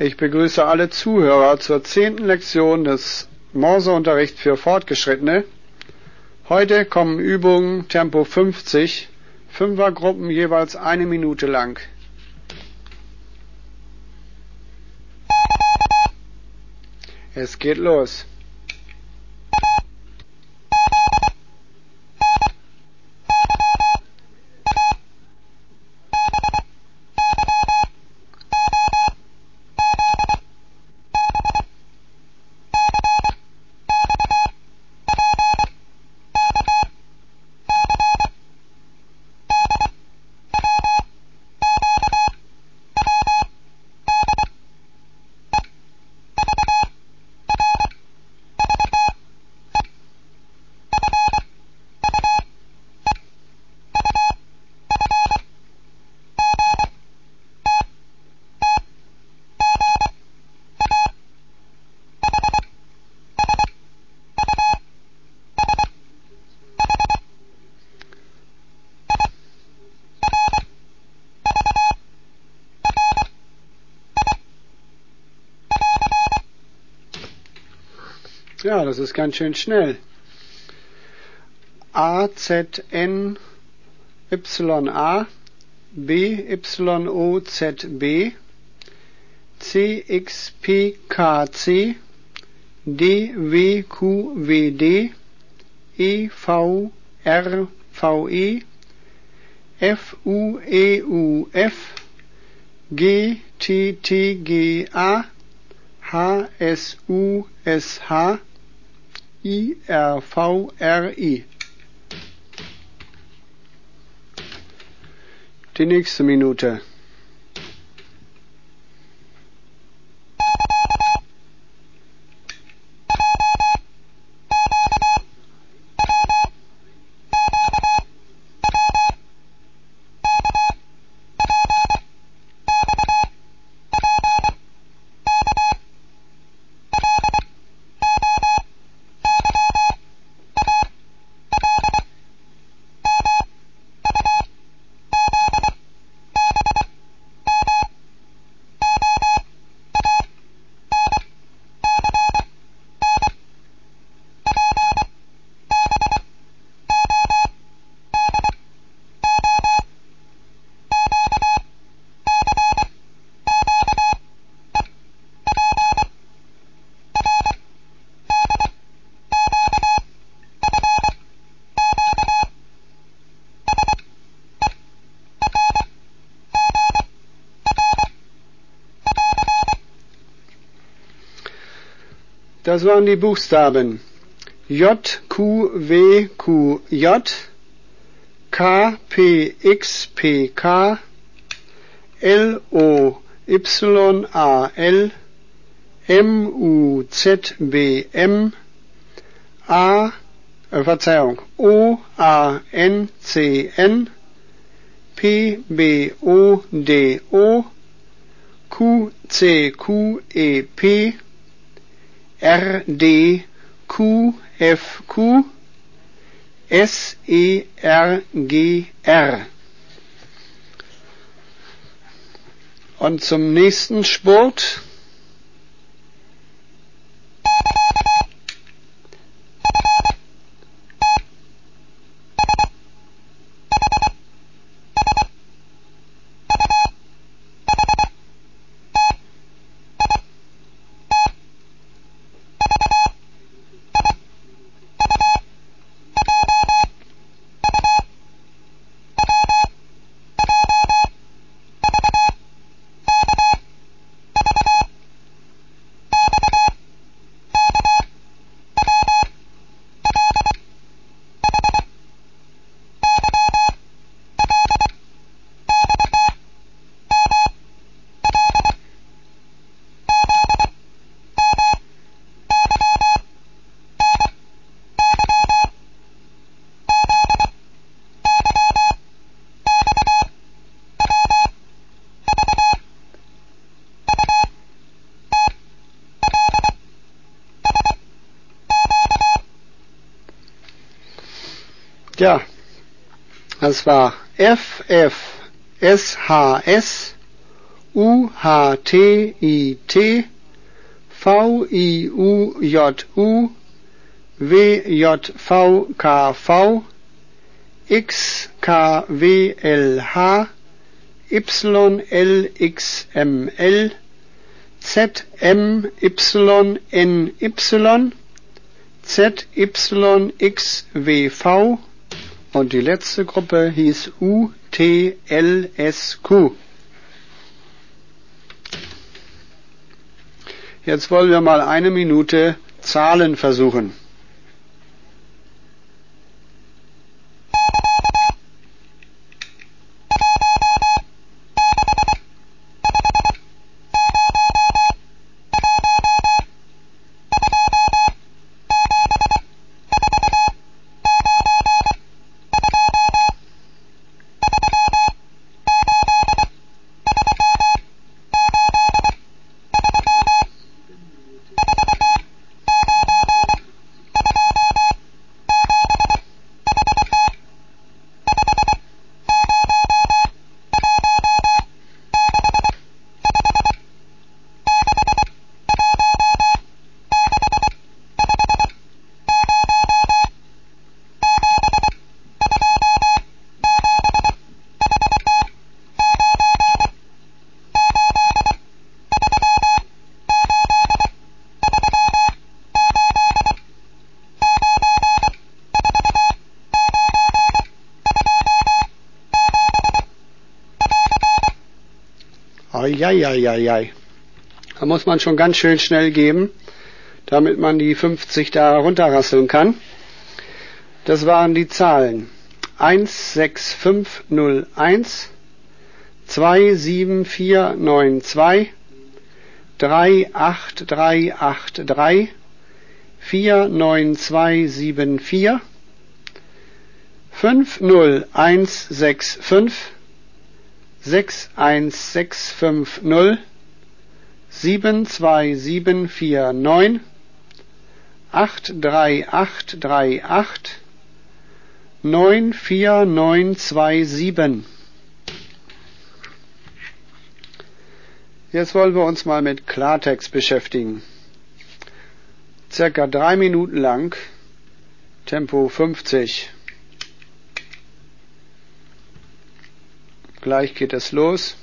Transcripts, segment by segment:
Ich begrüße alle Zuhörer zur zehnten Lektion des Morseunterricht für Fortgeschrittene. Heute kommen Übungen Tempo 50, Fünfergruppen jeweils eine Minute lang. Es geht los. Ja, das ist ganz schön schnell. A, Z, N, Y, A, B, Y, O, Z, B, C, X, P, K, C, D, W, Q, W, D, E, V, R, V, E, F, U, E, U, F, G, T, T, G, A, H, S, U, S, H, I-R-V-R-I. Die nächste Minute. Das waren die Buchstaben. J, Q, W, Q, J, K, P, X, P, K, L, O, Y, A, L, M, U, Z, B, M, A, äh, Verzeihung, O, A, N, C, N, P, B, O, D, O, Q, C, Q, E, P, R D Q F Q S E R G R. Und zum nächsten Sport. Ja, das war F, F, S, H, S, U H T I T V I U J U W J V K V X K W L H Y L X M L Z M Y N Y Z Y X W V und die letzte Gruppe hieß U T L S Q. Jetzt wollen wir mal eine Minute Zahlen versuchen. Eieieiei. Da muss man schon ganz schön schnell geben, damit man die 50 da runterrasseln kann. Das waren die Zahlen. 16501 27492 38383 49274 50165 sechs eins sechs fünf null sieben zwei sieben vier neun acht drei acht drei acht neun vier neun zwei sieben Jetzt wollen wir uns mal mit Klartext beschäftigen. Circa drei Minuten lang, Tempo 50. Gleich geht es los.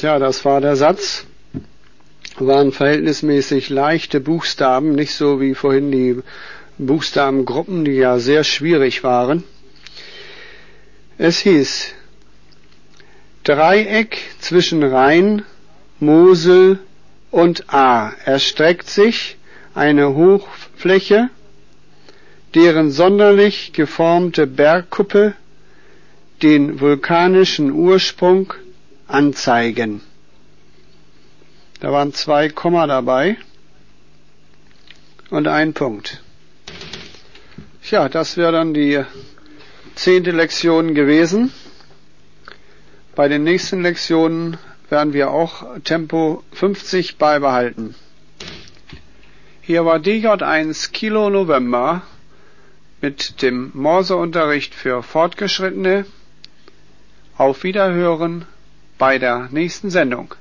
Tja, das war der Satz. Waren verhältnismäßig leichte Buchstaben, nicht so wie vorhin die Buchstabengruppen, die ja sehr schwierig waren. Es hieß Dreieck zwischen Rhein, Mosel und A erstreckt sich eine Hochfläche, deren sonderlich geformte Bergkuppe den vulkanischen Ursprung anzeigen. Da waren zwei Komma dabei und ein Punkt. Ja, das wäre dann die zehnte Lektion gewesen. Bei den nächsten Lektionen werden wir auch Tempo 50 beibehalten. Hier war DJ1 Kilo November mit dem Morseunterricht für Fortgeschrittene. Auf Wiederhören bei der nächsten Sendung.